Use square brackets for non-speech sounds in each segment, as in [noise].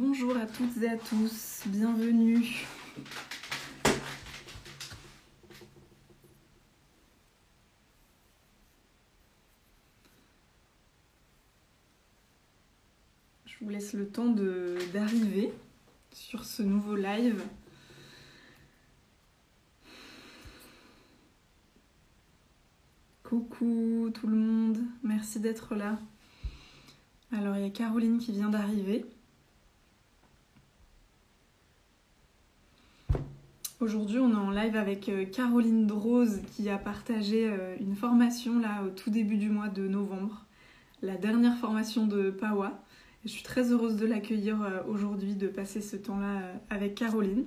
Bonjour à toutes et à tous, bienvenue. Je vous laisse le temps d'arriver sur ce nouveau live. Coucou tout le monde, merci d'être là. Alors il y a Caroline qui vient d'arriver. Aujourd'hui, on est en live avec euh, Caroline Drose qui a partagé euh, une formation là au tout début du mois de novembre, la dernière formation de Pawa. je suis très heureuse de l'accueillir euh, aujourd'hui, de passer ce temps-là avec Caroline.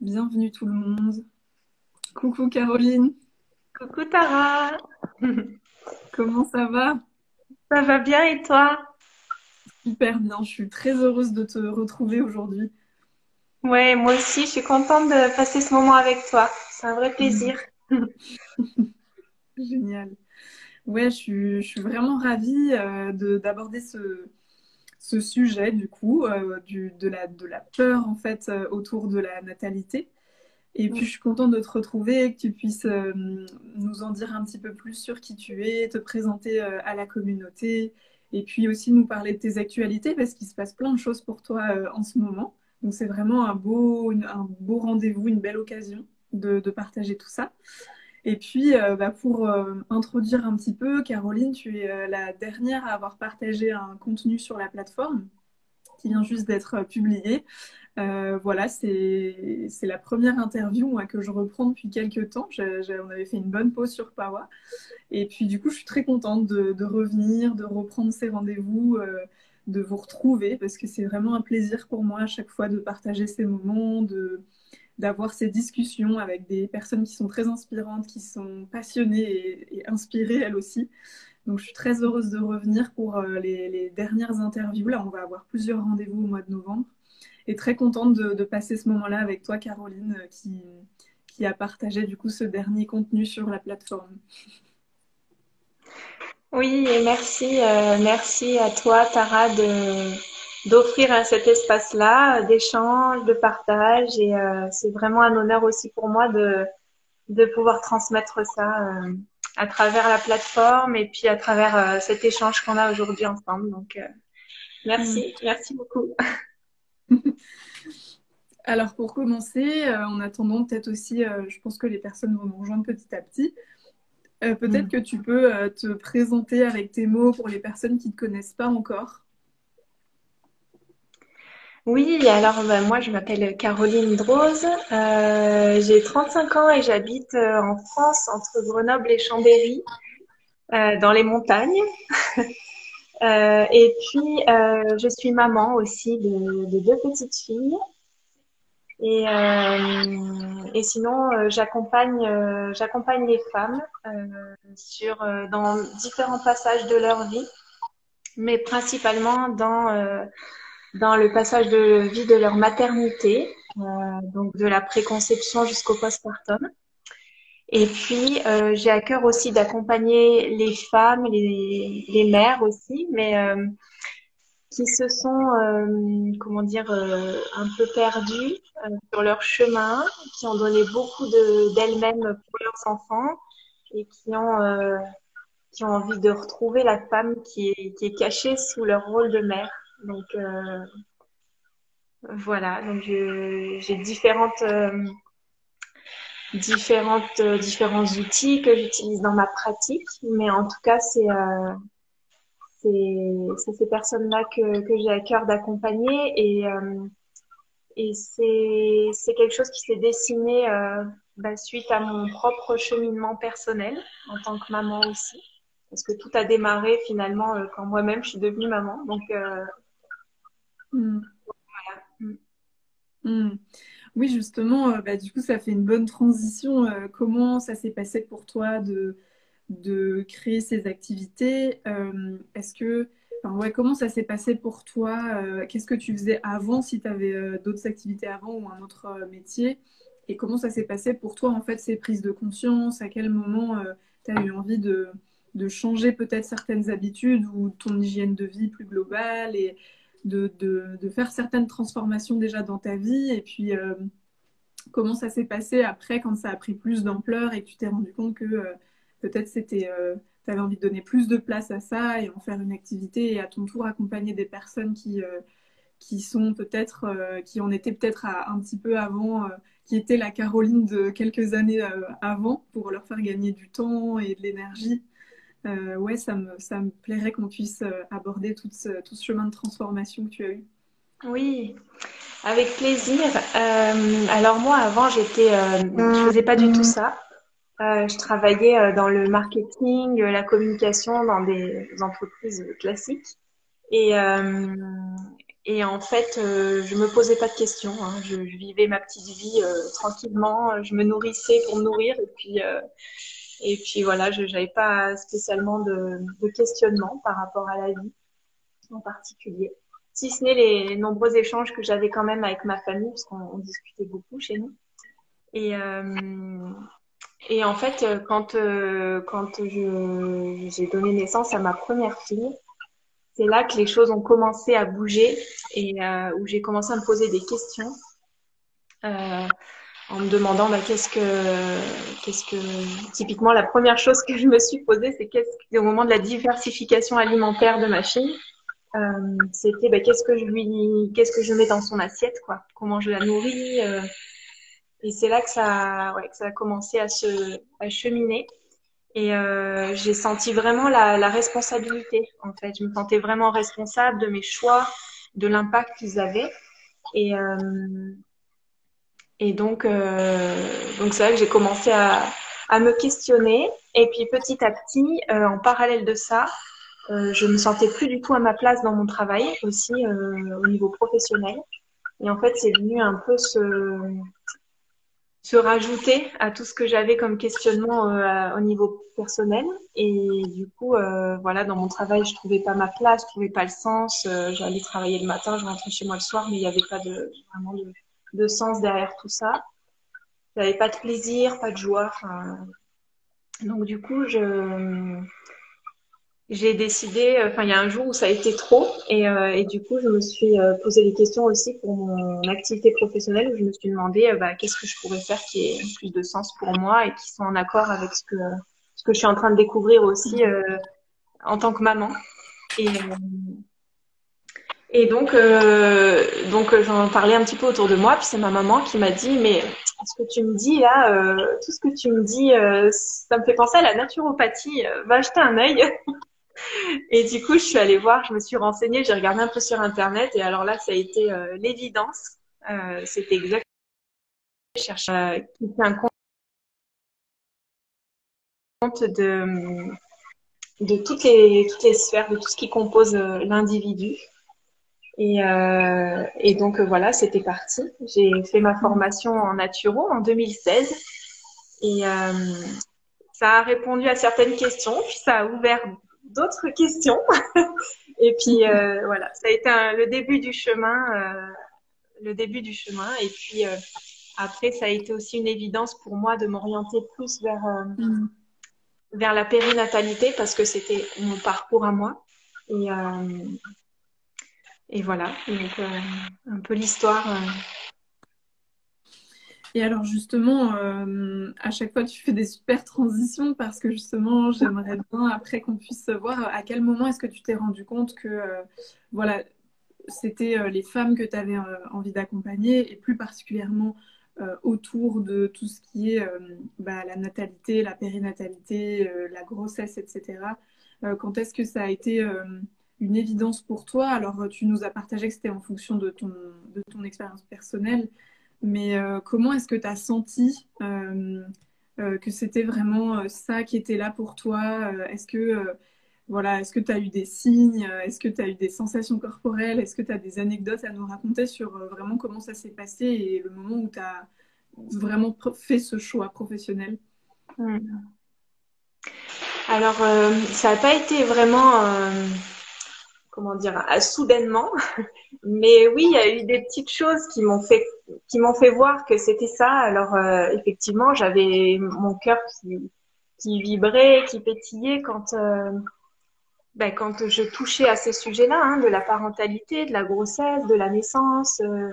Bienvenue tout le monde. Coucou Caroline. Coucou Tara. [laughs] Comment ça va? Ça va bien et toi? Super bien, je suis très heureuse de te retrouver aujourd'hui. Ouais, moi aussi, je suis contente de passer ce moment avec toi. C'est un vrai plaisir. [laughs] Génial. Ouais, je suis, vraiment ravie euh, d'aborder ce, ce, sujet du coup, euh, du, de, la, de la peur en fait euh, autour de la natalité. Et puis, je suis contente de te retrouver, que tu puisses euh, nous en dire un petit peu plus sur qui tu es, te présenter euh, à la communauté, et puis aussi nous parler de tes actualités, parce qu'il se passe plein de choses pour toi euh, en ce moment. Donc, c'est vraiment un beau, un beau rendez-vous, une belle occasion de, partager tout ça. Et puis, bah, pour introduire un petit peu, Caroline, tu es la dernière à avoir partagé un contenu sur la plateforme qui vient juste d'être publié euh, voilà, c'est la première interview que je reprends depuis quelques temps. on avait fait une bonne pause sur Pawa. Et puis, du coup, je suis très contente de, revenir, de reprendre ces rendez-vous, euh, de vous retrouver, parce que c'est vraiment un plaisir pour moi à chaque fois de partager ces moments, de d'avoir ces discussions avec des personnes qui sont très inspirantes, qui sont passionnées et, inspirées elles aussi. Donc je suis très heureuse de revenir pour euh, les, dernières interviews. Là, on va avoir plusieurs rendez-vous au mois de novembre et très contente de, passer ce moment-là avec toi, Caroline, euh, qui, a partagé du coup ce dernier contenu sur la plateforme. Oui, et merci, euh, merci à toi, Tara, d'offrir cet espace-là d'échange, de partage. Et c'est vraiment un honneur aussi pour moi de, de pouvoir transmettre ça à travers la plateforme et puis à travers cet échange qu'on a aujourd'hui ensemble. Donc, merci, mm. merci beaucoup. [laughs] Alors pour commencer, euh, en attendant peut-être aussi, euh, je pense que les personnes vont nous rejoindre petit à petit. Euh, peut-être mm. que tu peux te présenter avec tes mots pour les personnes qui ne te connaissent pas encore. Oui, alors bah, moi je m'appelle Caroline Drose, j'ai 35 ans et j'habite en France entre Grenoble et Chambéry, dans les montagnes. [laughs] Euh, et puis, euh, je suis maman aussi de, de deux petites filles. Et, euh, sinon, euh, j'accompagne, euh, j'accompagne les femmes sur dans différents passages de leur vie, mais principalement dans dans le passage de vie de leur maternité, donc de la préconception jusqu'au postpartum. Et puis, euh, j'ai à cœur aussi d'accompagner les femmes, les, les, mères aussi, mais euh, qui se sont, euh, comment dire, euh, un peu perdues euh, sur leur chemin, qui ont donné beaucoup d'elles-mêmes pour leurs enfants et qui ont, qui ont envie de retrouver la femme qui est, qui est cachée sous leur rôle de mère. Donc, voilà, donc j'ai différentes différentes, euh, différents outils que j'utilise dans ma pratique. Mais en tout cas, c'est euh, c'est ces personnes-là que, que j'ai à cœur d'accompagner et, euh, et c'est quelque chose qui s'est dessiné euh, bah, suite à mon propre cheminement personnel en tant que maman aussi. Parce que tout a démarré finalement euh, quand moi-même je suis devenue maman. Donc, voilà. Mmh. Mmh. Oui, justement, euh, bah, du coup, ça fait une bonne transition. Euh, comment ça s'est passé pour toi de, de créer ces activités euh, Est-ce que, ouais, comment ça s'est passé pour toi Qu'est-ce que tu faisais avant, si tu avais d'autres activités avant ou un autre métier et comment ça s'est passé pour toi, en fait, ces prises de conscience À quel moment tu as eu envie de, de changer peut-être certaines habitudes ou ton hygiène de vie plus globale et de, de, faire certaines transformations déjà dans ta vie Et puis, comment ça s'est passé après quand ça a pris plus d'ampleur et que tu t'es rendu compte que peut-être c'était tu avais envie de donner plus de place à ça et en faire une activité et à ton tour accompagner des personnes qui, euh, qui sont peut-être, euh, qui en étaient peut-être un petit peu avant, euh, qui étaient la Caroline de quelques années avant pour leur faire gagner du temps et de l'énergie. Ouais, ça me, ça me plairait qu'on puisse aborder tout ce, tout chemin de transformation que tu as eu. Oui, avec plaisir. alors moi, avant, j'étais, je faisais pas du tout ça. Euh, je travaillais euh, dans le marketing, euh, la communication dans des entreprises classiques. Et, euh, et en fait, je me posais pas de questions. Hein. Je, je, vivais ma petite vie tranquillement. Je me nourrissais pour me nourrir. Et puis, et puis voilà, je n'avais pas spécialement de, de questionnement par rapport à la vie en particulier. Si ce n'est les nombreux échanges que j'avais quand même avec ma famille, parce qu'on discutait beaucoup chez nous. Et, et en fait, euh, quand, euh, quand j'ai donné naissance à ma première fille, c'est là que les choses ont commencé à bouger et euh, où j'ai commencé à me poser des questions euh, en me demandant bah, qu'est-ce que, qu'est-ce que, typiquement la première chose que je me suis posée, c'est qu'est-ce au moment de la diversification alimentaire de ma fille, euh, c'était bah, qu'est-ce que je lui, qu'est-ce que je mets dans son assiette, quoi, comment je la nourris. Et c'est là que ça, ouais, que ça a commencé à se à cheminer. Et euh, j'ai senti vraiment la, la, responsabilité, en fait. Je me sentais vraiment responsable de mes choix, de l'impact qu'ils avaient. Et, euh, et donc, euh, donc c'est là que j'ai commencé à, à me questionner. Et puis petit à petit, euh, en parallèle de ça, euh, je me sentais plus du tout à ma place dans mon travail, aussi au niveau professionnel. Et en fait, c'est venu un peu se, se rajouter à tout ce que j'avais comme questionnement euh, au niveau personnel. Et du coup, euh, voilà, dans mon travail, je trouvais pas ma place, je trouvais pas le sens. Euh, j'allais travailler le matin, je rentrais chez moi le soir, mais il n'y avait pas de vraiment de, de, sens derrière tout ça. J'avais pas de plaisir, pas de joie. Donc du coup, je j'ai décidé, euh, enfin il y a un jour où ça a été trop et, euh, et du coup je me suis euh, posé des questions aussi pour mon activité professionnelle où je me suis demandé bah, qu'est-ce que je pourrais faire qui ait plus de sens pour moi et qui soit en accord avec ce que je suis en train de découvrir aussi en tant que maman et donc donc j'en parlais un petit peu autour de moi puis c'est ma maman qui m'a dit mais ce que tu me dis là tout ce que tu me dis ça me fait penser à la naturopathie va jeter un œil [laughs] et du coup, je suis allée voir, je me suis renseignée, j'ai regardé un peu sur Internet. Et alors là, ça a été euh, l'évidence. Euh, C'était exactement je cherche euh, qui un compte de, de toutes, les, toutes les sphères, de tout ce qui compose euh, l'individu. Et, euh, et, donc voilà, c'était parti. J'ai fait ma formation en naturo en 2016 et euh, ça a répondu à certaines questions, puis ça a ouvert d'autres questions. [laughs] et puis euh, voilà, ça a été le début du chemin, euh, le début du chemin. Et puis euh, après, ça a été aussi une évidence pour moi de m'orienter plus vers mm. vers la périnatalité parce que c'était mon parcours à moi. Et et voilà, donc un peu l'histoire et alors justement, euh, à chaque fois, tu fais des super transitions parce que justement, j'aimerais bien après qu'on puisse voir à quel moment est-ce que tu t'es rendu compte que euh, voilà, c'était euh, les femmes que tu avais envie d'accompagner et plus particulièrement autour de tout ce qui est bah, la natalité, la périnatalité, la grossesse, etc. quand est-ce que ça a été une évidence pour toi Alors, tu nous as partagé que c'était en fonction de ton, de ton expérience personnelle. Mais euh, comment est-ce que tu as senti euh, euh, que c'était vraiment ça qui était là pour toi Est-ce que voilà, est-ce que tu as eu des signes Est-ce que tu as eu des sensations corporelles Est-ce que tu as des anecdotes à nous raconter sur vraiment comment ça s'est passé et le moment où tu as vraiment fait ce choix professionnel? Hmm. Alors, ça n'a pas été vraiment, comment dire, soudainement, [laughs] mais oui, il y a eu des petites choses qui m'ont fait qui m'ont fait voir que c'était ça. Alors euh, effectivement, j'avais mon cœur qui, qui vibrait, qui pétillait quand euh, ben, quand je touchais à ces sujets-là, hein, de la parentalité, de la grossesse, de la naissance, euh,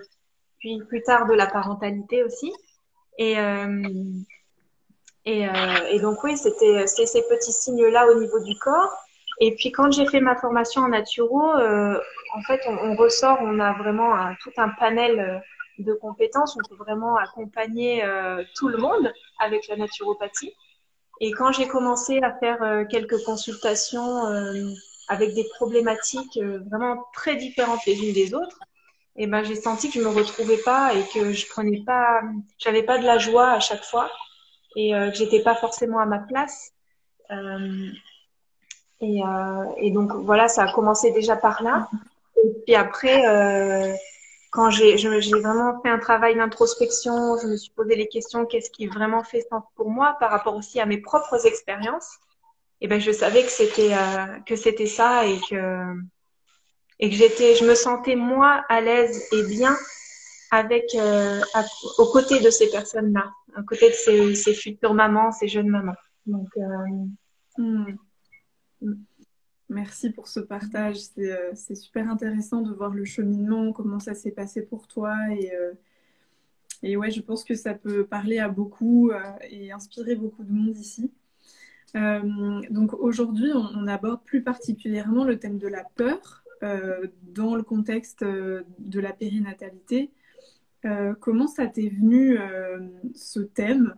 puis plus tard de la parentalité aussi. Et et, et donc oui, c'était ces petits signes-là au niveau du corps. Et puis quand j'ai fait ma formation en naturo, euh, en fait, on, ressort, on a vraiment tout un panel euh, de compétences. On peut vraiment accompagner euh, tout le monde avec la naturopathie. Et quand j'ai commencé à faire euh, quelques consultations avec des problématiques vraiment très différentes les unes des autres, et eh ben j'ai senti que je me retrouvais pas et que je prenais pas, j'avais pas de la joie à chaque fois et que j'étais pas forcément à ma place. Et, euh, et, donc voilà, ça a commencé déjà par là. Et puis après, euh, quand j'ai vraiment fait un travail d'introspection, je me suis posé les questions qu'est-ce qui vraiment fait sens pour moi par rapport aussi à mes propres expériences. Et ben je savais que c'était euh, que c'était ça et que et que j'étais, je me sentais moi à l'aise et bien avec euh, aux côtés de ces personnes-là, aux côtés de ces, ces, futures mamans, ces jeunes mamans. Donc euh, hmm. Merci pour ce partage. Euh, c'est super intéressant de voir le cheminement, comment ça s'est passé pour toi. Et, euh, ouais, je pense que ça peut parler à beaucoup euh, et inspirer beaucoup de monde ici. donc aujourd'hui, on, aborde plus particulièrement le thème de la peur dans le contexte de la périnatalité. comment ça t'est venu ce thème?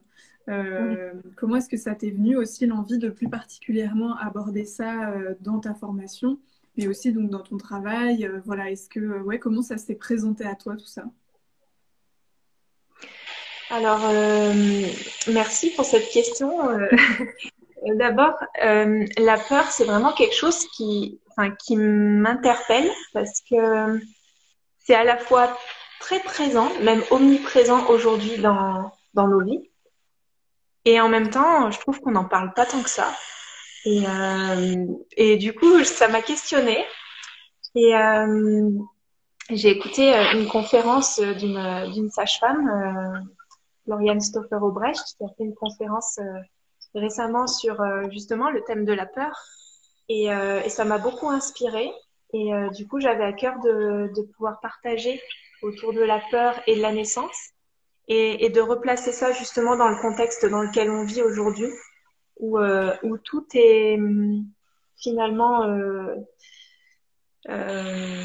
Euh, comment est-ce que ça t'est venu aussi l'envie de plus particulièrement aborder ça euh, dans ta formation, mais aussi donc dans ton travail euh, Voilà, est-ce que ouais, comment ça s'est présenté à toi tout ça? Alors, merci pour cette question. [laughs] D'abord, la peur, c'est vraiment quelque chose qui, enfin, qui m'interpelle parce que c'est à la fois très présent, même omniprésent aujourd'hui dans, dans nos vies. Et en même temps, je trouve qu'on n'en parle pas tant que ça. Et, euh, et du coup, ça m'a questionnée. Et euh, j'ai écouté euh, une conférence d'une, d'une sage-femme, euh, Lauriane Stoffer-Aubrecht, qui a fait une conférence euh, récemment sur justement le thème de la peur. Et, et ça m'a beaucoup inspirée. Et du coup, j'avais à cœur de, de pouvoir partager autour de la peur et de la naissance et, de replacer ça justement dans le contexte dans lequel on vit aujourd'hui, où, euh, tout est hum, finalement euh, euh,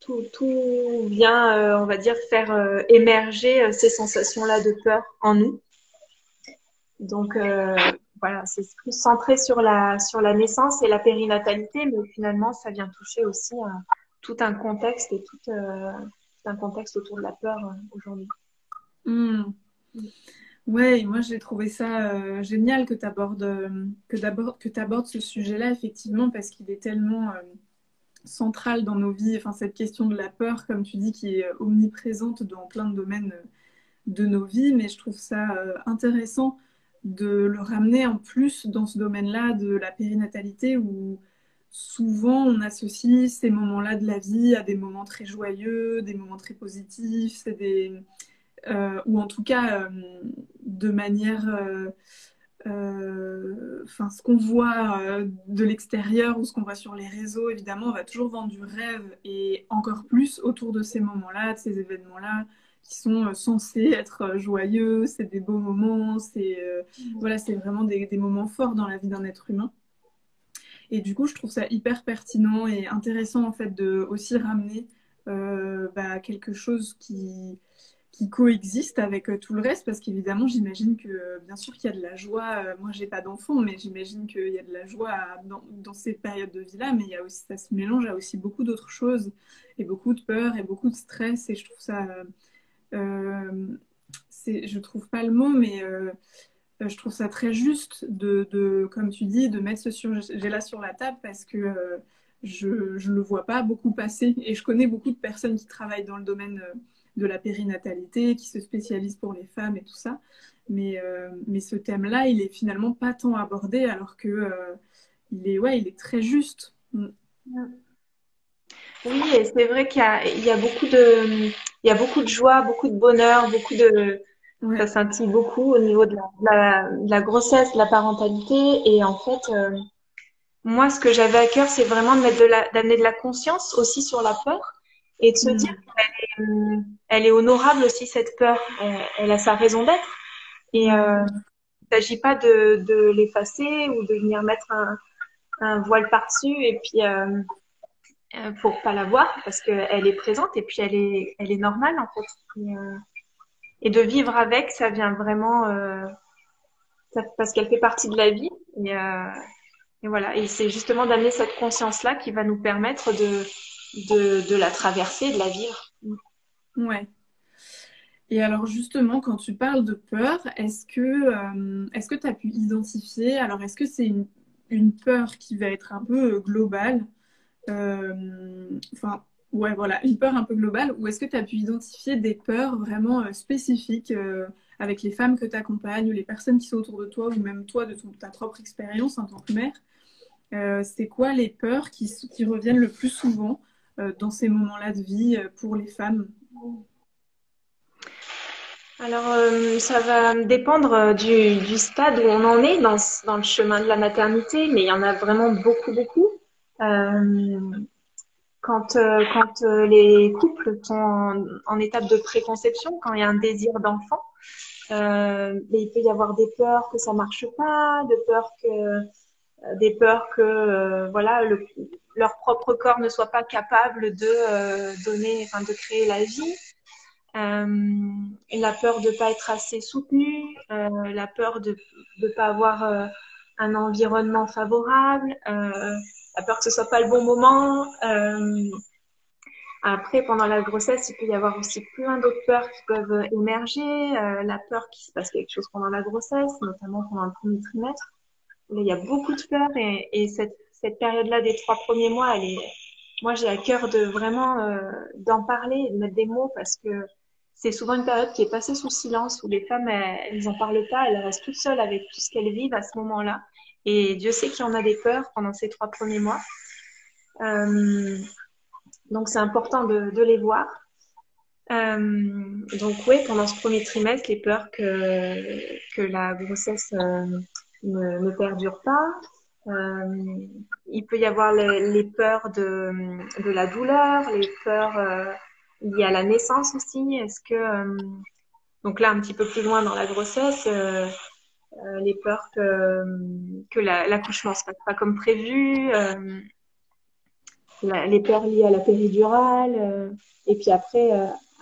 tout, tout, vient, on va dire, faire émerger ces sensations-là de peur en nous. Donc voilà, c'est plus centré sur la sur la naissance et la périnatalité, mais finalement, ça vient toucher aussi tout un contexte et tout un contexte autour de la peur aujourd'hui. Hmm. Ouais, moi j'ai trouvé ça euh, génial que tu abordes, euh, ce sujet-là effectivement parce qu'il est tellement euh, central dans nos vies. Enfin cette question de la peur, comme tu dis, qui est omniprésente dans plein de domaines de nos vies, mais je trouve ça intéressant de le ramener en plus dans ce domaine-là de la périnatalité où souvent on associe ces moments-là de la vie à des moments très joyeux, des moments très positifs, c'est des ou en tout cas euh, de manière, euh, enfin ce qu'on voit de l'extérieur ou ce qu'on voit sur les réseaux, évidemment, on va toujours vendre du rêve et encore plus autour de ces moments-là, de ces événements-là qui sont censés être joyeux, c'est des beaux moments, c'est voilà, c'est vraiment des, des, moments forts dans la vie d'un être humain. Et du coup, je trouve ça hyper pertinent et intéressant en fait de aussi ramener bah, quelque chose qui qui coexiste avec euh, tout le reste parce qu'évidemment j'imagine que bien sûr qu'il y a de la joie euh, moi j'ai pas d'enfant mais j'imagine qu'il y a de la joie dans, ces périodes de vie là mais il y a aussi ça se mélange à aussi beaucoup d'autres choses et beaucoup de peur et beaucoup de stress et je trouve ça euh, c'est je trouve pas le mot mais euh, je trouve ça très juste de, de, comme tu dis de mettre ce sujet là sur la table parce que euh, je je le vois pas beaucoup passer et je connais beaucoup de personnes qui travaillent dans le domaine de la périnatalité, qui se spécialise pour les femmes et tout ça. Mais, euh, mais ce thème-là, il est finalement pas tant abordé alors que euh, il est, ouais, il est très juste. Mm. Oui, et c'est vrai qu'il y a, il y a beaucoup de, il y a beaucoup de joie, beaucoup de bonheur, beaucoup de, ça scintille beaucoup au niveau de la, de la, grossesse, de la parentalité. Et en fait, euh, moi, ce que j'avais à cœur, c'est vraiment de mettre de la, d'amener de la conscience aussi sur la peur et de se mm. dire qu'elle est, elle est honorable aussi cette peur. Elle, a sa raison d'être. Et euh, il ne s'agit pas de, de l'effacer ou de venir mettre un, un voile par-dessus et puis euh, euh, pour pas la voir parce qu'elle est présente et puis elle est, elle est normale en fait. Et, euh, et de vivre avec, ça vient vraiment euh, ça, parce qu'elle fait partie de la vie. Et, et voilà. Et c'est justement d'amener cette conscience-là qui va nous permettre de, de, la traverser, de la vivre. Ouais. Et alors justement, quand tu parles de peur, est-ce que euh, que tu as pu identifier Alors est-ce que c'est une, peur qui va être un peu globale euh, Enfin, Ouais, voilà, une peur un peu globale. Ou est-ce que tu as pu identifier des peurs vraiment euh, spécifiques euh, avec les femmes que tu accompagnes ou les personnes qui sont autour de toi ou même toi de ta propre expérience en tant que mère euh, C'est quoi les peurs qui, reviennent le plus souvent dans ces moments-là de vie pour les femmes alors, ça va dépendre du, stade où on en est dans, le chemin de la maternité, mais il y en a vraiment beaucoup, beaucoup. Euh, quand, euh, euh, les couples sont en, étape de préconception, quand il y a un désir d'enfant, euh, il peut y avoir des peurs que ça marche pas, de peurs que euh, des peurs que voilà le, leur propre corps ne soit pas capable de donner, enfin de créer la vie. la peur de pas être assez soutenu, la peur de ne pas avoir un environnement favorable, la peur que ce soit pas le bon moment. Euh, après, pendant la grossesse, il peut y avoir aussi plein d'autres peurs qui peuvent émerger. Euh, la peur qu'il se passe quelque chose pendant la grossesse, notamment pendant le premier trimestre. il y a beaucoup de peurs et cette, cette période-là des trois premiers mois, elle est, moi, j'ai à cœur de vraiment euh, d'en parler, de mettre des mots parce que c'est souvent une période qui est passée sous silence où les femmes, elles n'en parlent pas, elles restent toutes seules avec tout ce qu'elles vivent à ce moment-là. Et Dieu sait qu'il y en a des peurs pendant ces trois premiers mois. Euh, donc c'est important de, les voir. Euh, donc oui, pendant ce premier trimestre, les peurs que, la grossesse euh, ne, perdure pas. Euh, il peut y avoir les, peurs de, la douleur, les peurs euh, liées à la naissance aussi. Est-ce que euh, donc là un petit peu plus loin dans la grossesse, les peurs que, l'accouchement la, se passe pas comme prévu, les peurs liées à la péridurale, et puis après,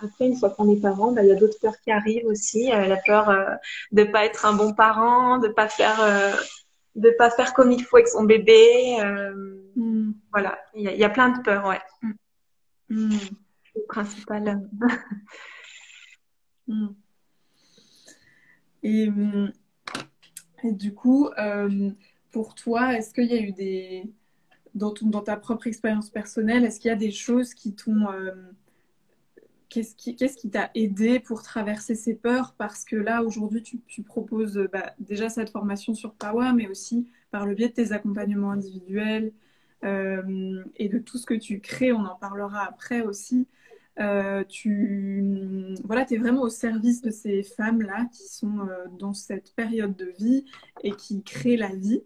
après, une fois qu'on est parent, bah, il y a d'autres peurs qui arrivent aussi. la peur de pas être un bon parent, de pas faire, de pas faire comme il faut avec son bébé. Mm. Voilà, il y, a, y, a plein de peurs, ouais. Mm. Mm. Le principal. [laughs] Et et du coup, euh, pour toi, est-ce qu'il y a eu des... Dans, dans ta propre expérience personnelle, est-ce qu'il y a des choses qui t'ont... Qu'est-ce qui t'a aidé pour traverser ces peurs? Parce que là, aujourd'hui, tu, proposes bah, déjà cette formation sur Pawa, mais aussi par le biais de tes accompagnements individuels euh, et de tout ce que tu crées, on en parlera après aussi. Euh, tu voilà, es vraiment au service de ces femmes-là qui sont euh, dans cette période de vie et qui créent la vie.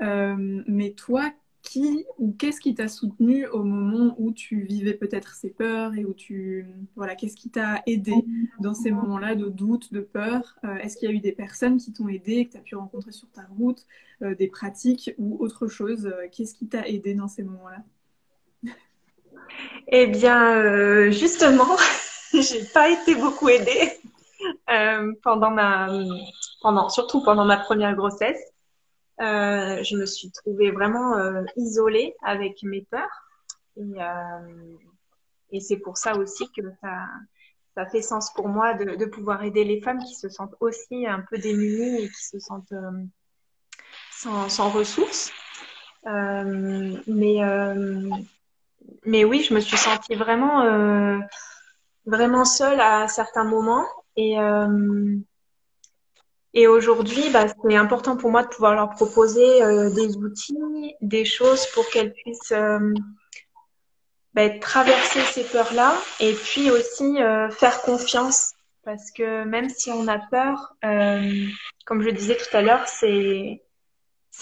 Mais toi, qui ou qu'est-ce qui t'a soutenu au moment où tu vivais peut-être ces peurs et où tu voilà, qu'est-ce qui t'a aidé dans ces moments-là de doute, de peur? Est-ce qu'il y a eu des personnes qui t'ont aidé, que tu as pu rencontrer sur ta route, des pratiques ou autre chose Qu'est-ce qui t'a aidé dans ces moments-là? Eh bien, euh, justement, [laughs] j'ai pas été beaucoup aidée euh, pendant ma, pendant, surtout pendant ma première grossesse. Euh, je me suis trouvée vraiment euh, isolée avec mes peurs. Et, euh, et c'est pour ça aussi que ça, ça fait sens pour moi de, de, pouvoir aider les femmes qui se sentent aussi un peu démunies et qui se sentent sans, sans ressources. mais mais oui, je me suis sentie vraiment, euh, vraiment seule à certains moments. Et, euh, et aujourd'hui, bah, c'est important pour moi de pouvoir leur proposer euh, des outils, des choses pour qu'elles puissent bah, traverser ces peurs-là et puis aussi euh, faire confiance parce que même si on a peur, euh, comme je disais tout à l'heure, c'est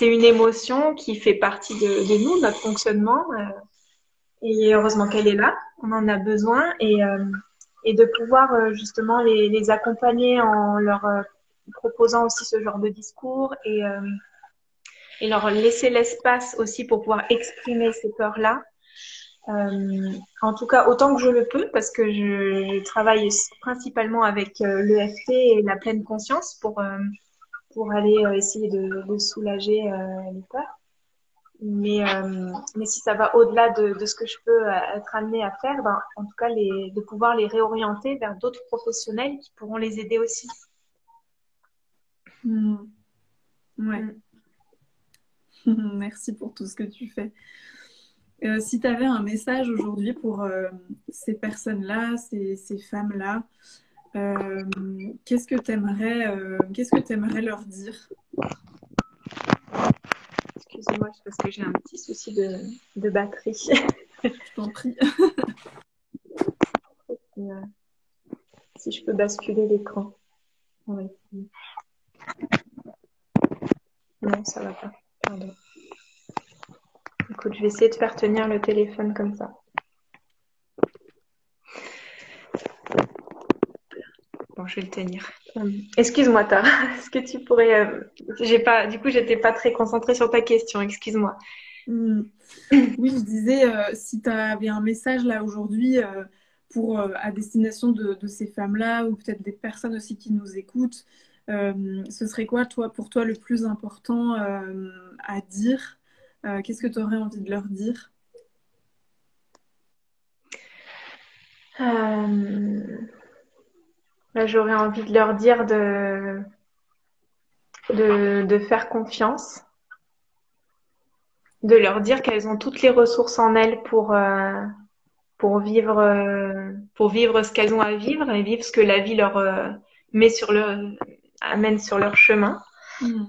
une émotion qui fait partie de, de nous, notre fonctionnement. Euh, et heureusement qu'elle est là, on en a besoin et de pouvoir justement les accompagner en leur proposant aussi ce genre de discours et et leur laisser l'espace aussi pour pouvoir exprimer ces peurs-là euh, en tout cas, autant que je le peux, parce que je, travaille principalement avec euh, l'EFT et la pleine conscience pour, euh, pour aller euh, essayer de, soulager les peurs. Mais, mais si ça va au-delà de, de, ce que je peux être amenée à faire, ben, en tout cas, les, de pouvoir les réorienter vers d'autres professionnels qui pourront les aider aussi. Ouais. Hmm. [laughs] Merci pour tout ce que tu fais. Euh, si tu avais un message aujourd'hui pour euh, ces personnes-là, ces, ces femmes-là, euh, qu'est-ce que tu aimerais, qu'est-ce que aimerais leur dire? Excusez-moi, parce que j'ai un petit souci de, de batterie. je t'en prie. [laughs] si je peux basculer l'écran. Non, ça va pas. Pardon. Écoute, je vais essayer de faire tenir le téléphone comme ça. Bon, je vais le tenir. Euh, excuse-moi, Tara. [laughs] Est-ce que tu pourrais. Euh, j'ai pas. Du coup, j'étais pas très concentrée sur ta question. Excuse-moi. Hmm. Oui, je disais, euh, si tu avais un message là aujourd'hui pour à destination de, de ces femmes-là ou peut-être des personnes aussi qui nous écoutent, ce serait quoi, toi, pour toi, le plus important à dire? Euh, qu'est-ce que tu aurais envie de leur dire? Euh, bah, J'aurais envie de leur dire de, de, faire confiance, de leur dire qu'elles ont toutes les ressources en elles pour, euh, pour, vivre, pour vivre ce qu'elles ont à vivre et vivre ce que la vie leur met sur le, amène sur leur chemin. Mmh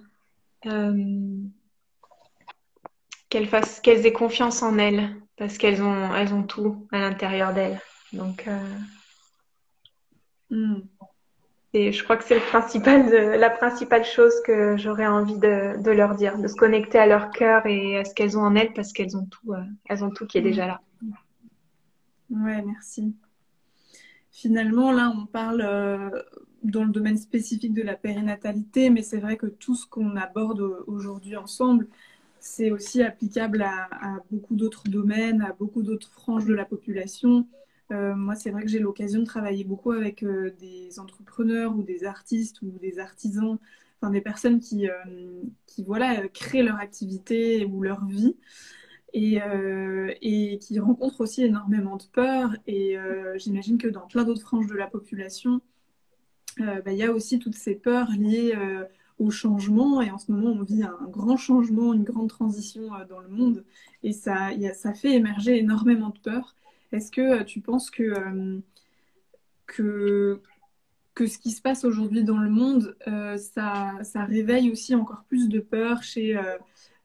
qu'elles fassent, qu'elles aient confiance en elles, parce qu'elles ont, elles ont tout à l'intérieur d'elles. Donc, euh... Et je crois que c'est le principal, de, la principale chose que j'aurais envie de, de, leur dire, de se connecter à leur cœur et à ce qu'elles ont en elles, parce qu'elles ont tout, euh, elles ont tout qui est déjà là. Ouais, merci. Finalement, là, on parle euh, dans le domaine spécifique de la périnatalité, mais c'est vrai que tout ce qu'on aborde aujourd'hui ensemble, c'est aussi applicable à, beaucoup d'autres domaines, à beaucoup d'autres franges de la population. Euh, moi, c'est vrai que j'ai l'occasion de travailler beaucoup avec euh, des entrepreneurs ou des artistes ou des artisans, enfin des personnes qui, euh, qui voilà, créent leur activité ou leur vie et, et qui rencontrent aussi énormément de peur. Et j'imagine que dans plein d'autres franges de la population, bah, il y a aussi toutes ces peurs liées au changement. Et en ce moment, on vit un grand changement, une grande transition euh, dans le monde. Et ça, ça fait émerger énormément de peur. Est-ce que euh, tu penses que, euh, que, que ce qui se passe aujourd'hui dans le monde, ça, ça, réveille aussi encore plus de peur chez...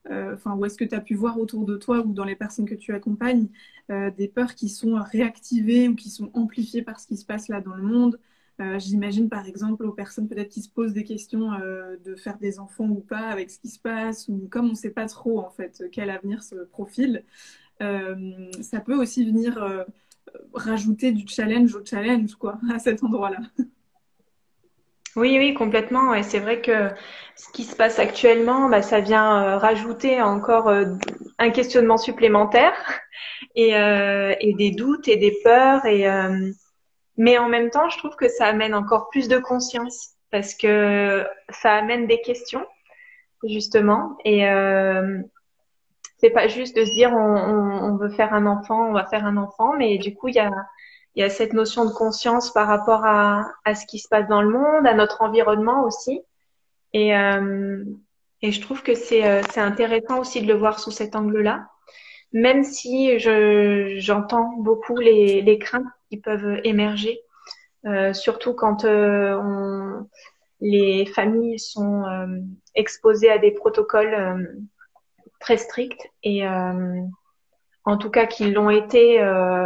enfin, où est-ce que tu as pu voir autour de toi ou dans les personnes que tu accompagnes des peurs qui sont réactivées ou qui sont amplifiées par ce qui se passe là dans le monde? Euh, j'imagine par exemple aux personnes peut-être qui se posent des questions euh, de faire des enfants ou pas avec ce qui se passe, ou comme on ne sait pas trop en fait quel avenir se profile, euh, ça peut aussi venir rajouter du challenge au challenge quoi, à cet endroit-là. Oui, oui, complètement. Et c'est vrai que ce qui se passe actuellement, bah, ça vient rajouter encore un questionnement supplémentaire et, et, des doutes et des peurs et mais en même temps, je trouve que ça amène encore plus de conscience parce que ça amène des questions, justement. Et euh, c'est pas juste de se dire on, on, veut faire un enfant, on va faire un enfant, mais du coup, il y a, y a cette notion de conscience par rapport à, à ce qui se passe dans le monde, à notre environnement aussi. Et, euh, et je trouve que c'est euh, intéressant aussi de le voir sous cet angle-là, même si je j'entends beaucoup les, les craintes peuvent émerger, euh, surtout quand euh, on, les familles sont euh, exposées à des protocoles très stricts et en tout cas qui l'ont été,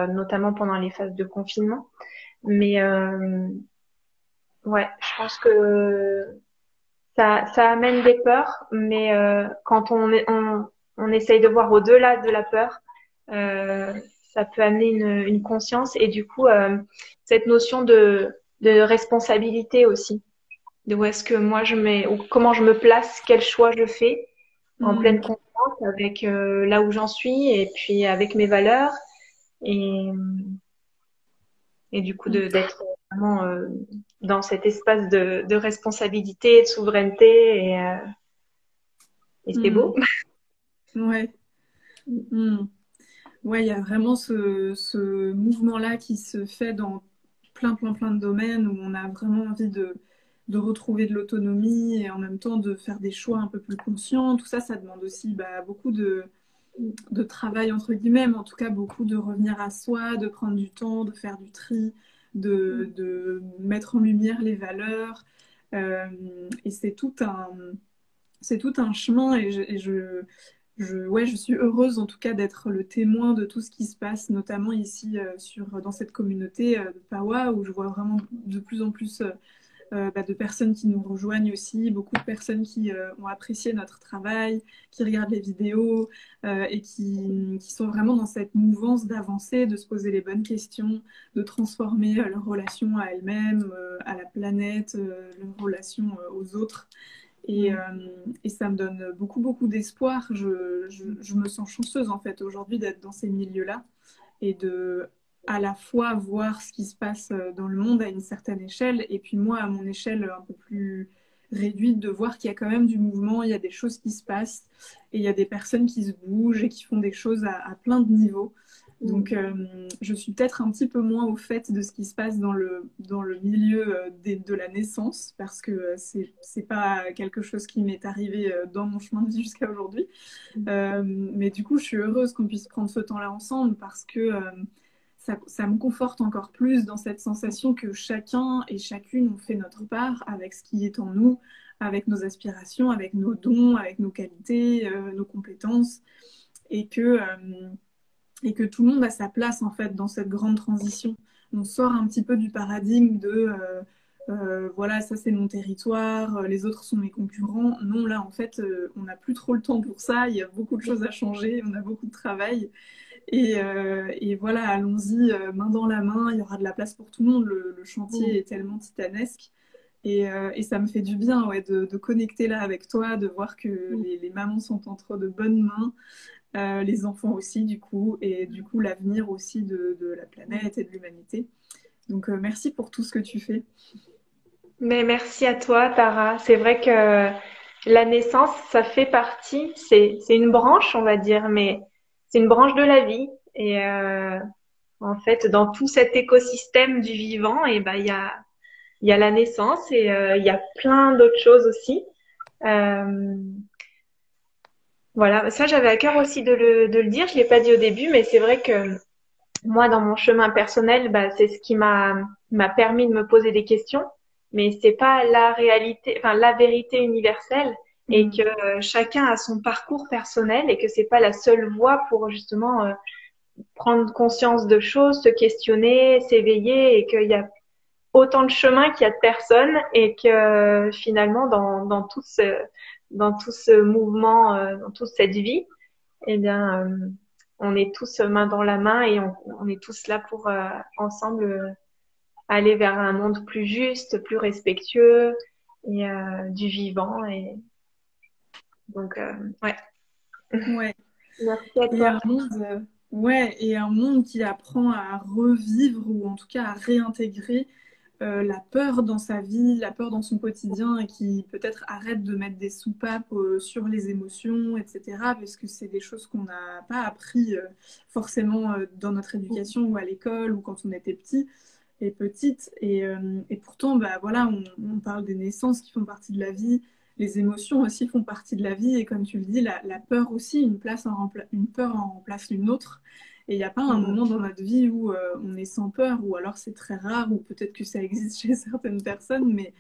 notamment pendant les phases de confinement. Mais ouais, je pense que ça, ça amène des peurs, mais quand on, on, on essaye de voir au-delà de la peur, ça peut amener une, une, conscience et du coup cette notion de, de responsabilité aussi de où est-ce que moi je mets, ou comment je me place, quel choix je fais en mm. pleine conscience avec euh, là où j'en suis et puis avec mes valeurs et et du coup mm. d'être vraiment euh, dans cet espace de, de responsabilité, de souveraineté et, euh, et c'est beau. [laughs] Mm. Ouais. Ouais, il y a vraiment ce, mouvement-là qui se fait dans plein, plein, plein de domaines où on a vraiment envie de, retrouver de l'autonomie et en même temps de faire des choix un peu plus conscients. Tout ça, ça demande aussi bah, beaucoup de, travail, entre guillemets, mais en tout cas beaucoup de revenir à soi, de prendre du temps, de faire du tri, de, mettre en lumière les valeurs. Euh, et c'est tout un, tout un chemin et je, ouais, je suis heureuse en tout cas d'être le témoin de tout ce qui se passe, notamment ici euh, sur, dans cette communauté euh, de Pawa où je vois vraiment de plus en plus euh, bah, de personnes qui nous rejoignent aussi, beaucoup de personnes qui euh, ont apprécié notre travail, qui regardent les vidéos euh, et qui, qui, sont vraiment dans cette mouvance d'avancer, de se poser les bonnes questions, de transformer leur relation à elles-mêmes, à la planète, leur relation aux autres. Et, et, ça me donne beaucoup, beaucoup d'espoir. Je, je, je, me sens chanceuse en fait aujourd'hui d'être dans ces milieux-là et de à la fois voir ce qui se passe euh, dans le monde à une certaine échelle, et puis moi, à mon échelle un peu plus réduite, de voir qu'il y a quand même du mouvement, il y a des choses qui se passent, et il y a des personnes qui se bougent et qui font des choses à, plein de niveaux. Donc, euh, je suis peut-être un petit peu moins au fait de ce qui se passe dans le, dans le milieu euh, de la naissance, parce que c'est n'est pas quelque chose qui m'est arrivé dans mon chemin de vie jusqu'à aujourd'hui. Mm. mais du coup, je suis heureuse qu'on puisse prendre ce temps-là ensemble, parce que ça, me conforte encore plus dans cette sensation que chacun et chacune ont fait notre part avec ce qui est en nous, avec nos aspirations, avec nos dons, avec nos qualités, euh, nos compétences, et que, euh, et que tout le monde a sa place en fait dans cette grande transition. On sort un petit peu du paradigme de euh, voilà, ça c'est mon territoire, les autres sont mes concurrents. Non, là en fait, on n'a plus trop le temps pour ça, il y a beaucoup de choses à changer, on a beaucoup de travail. Euh, et, voilà, allons-y, euh, main dans la main, il y aura de la place pour tout le monde. Le, chantier mm. est tellement titanesque. Euh, et, ça me fait du bien ouais, de, connecter là avec toi, de voir que mm. les, mamans sont entre de bonnes mains, les enfants aussi, du coup, et du coup, l'avenir aussi de, la planète et de l'humanité. Donc, merci pour tout ce que tu fais. Mais merci à toi, Tara. C'est vrai que la naissance, ça fait partie, c'est une branche, on va dire, mais c'est une branche de la vie. Et euh, en fait, dans tout cet écosystème du vivant, eh ben il y a y a la naissance et euh, il y a plein d'autres choses aussi. Euh, voilà, ça j'avais à cœur aussi de le, de le dire. Je l'ai pas dit au début, mais c'est vrai que moi, dans mon chemin personnel, bah, c'est ce qui m'a m'a permis de me poser des questions. Mais c'est pas la réalité, enfin la vérité universelle et mm. que euh, chacun a son parcours personnel et que c'est pas la seule voie pour justement euh, prendre conscience de choses, se questionner, s'éveiller et qu'il y a autant de chemins qu'il y a de personnes et que euh, finalement dans, dans tout ce dans tout ce mouvement, dans toute cette vie, eh bien on est tous main dans la main et on, on est tous là pour ensemble aller vers un monde plus juste, plus respectueux et du vivant et donc, euh, ouais. Ouais. [laughs] Merci à toi. Euh, ouais, et un monde qui apprend à revivre ou en tout cas à réintégrer euh, la peur dans sa vie, la peur dans son quotidien et qui peut-être arrête de mettre des soupapes sur les émotions, etc. Parce que c'est des choses qu'on n'a pas appris forcément dans notre éducation ou à l'école ou quand on était petit et petite. Et, pourtant, bah, voilà, on, parle des naissances qui font partie de la vie, les émotions aussi font partie de la vie et comme tu le dis, la, peur aussi, une, place une peur en remplace une autre. Et il n'y a pas un mm. moment dans notre vie où euh, on est sans peur, ou alors c'est très rare, ou peut-être que ça existe [laughs] chez certaines personnes, mais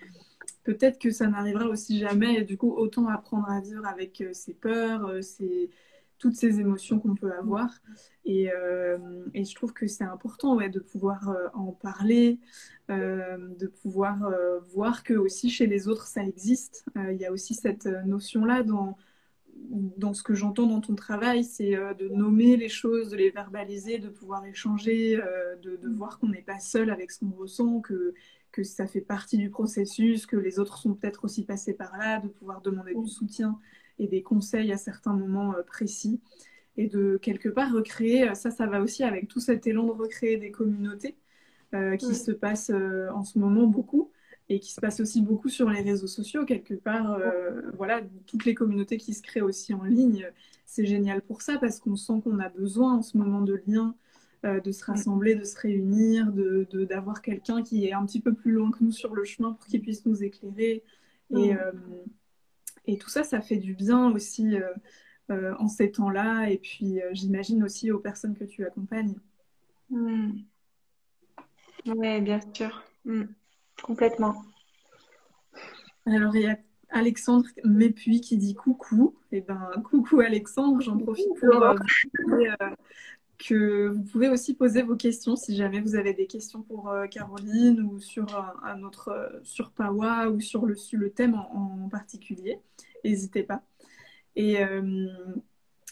peut-être que ça n'arrivera aussi jamais. Et du coup, autant apprendre à vivre avec euh, ses peurs, euh, ses, toutes ces émotions qu'on peut avoir. Et, et, je trouve que c'est important ouais, de pouvoir en parler, de pouvoir voir que aussi chez les autres ça existe. Il y a aussi cette notion-là dans dans ce que j'entends dans ton travail, c'est euh, de nommer les choses, de les verbaliser, de pouvoir échanger, euh, de, voir qu'on n'est pas seul avec ce qu'on ressent, que, que ça fait partie du processus, que les autres sont peut-être aussi passés par là, de pouvoir demander du soutien et des conseils à certains moments euh, précis. Et de quelque part recréer, ça, ça va aussi avec tout cet élan de recréer des communautés qui se passent en ce moment beaucoup et qui se passe aussi beaucoup sur les réseaux sociaux quelque part. Euh, voilà, toutes les communautés qui se créent aussi en ligne, c'est génial pour ça parce qu'on sent qu'on a besoin en ce moment de liens, euh, de se rassembler, de se réunir, de d'avoir quelqu'un qui est un petit peu plus loin que nous sur le chemin pour qu'il puisse nous éclairer. Et, euh, et tout ça, ça fait du bien aussi en ces temps-là. Et puis, j'imagine aussi aux personnes que tu accompagnes. Oui, bien sûr. Mm. Complètement. Alors, il y a Alexandre Mépuy qui dit coucou. Eh ben, coucou Alexandre, j'en profite pour euh, euh, que vous pouvez aussi poser vos questions si jamais vous avez des questions pour euh, Caroline ou sur un, autre, sur Pawa ou sur le, le thème en, en particulier. N'hésitez pas. Et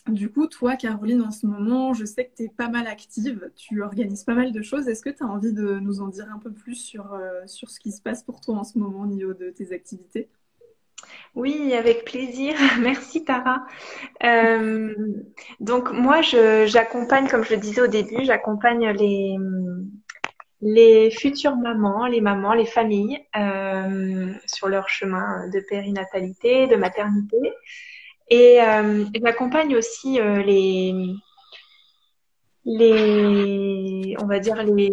du coup, toi, Caroline, en ce moment, je sais que tu es pas mal active, tu organises pas mal de choses. Est-ce que tu as envie de nous en dire un peu plus sur, euh, sur ce qui se passe pour toi en ce moment au niveau de tes activités? Oui, avec plaisir. [laughs] Merci Tara. Euh, donc moi, j'accompagne, comme je le disais au début, j'accompagne les, les futures mamans, les mamans, les familles euh, sur leur chemin de périnatalité, de maternité. Et euh, j'accompagne aussi euh, les, les, on va dire les,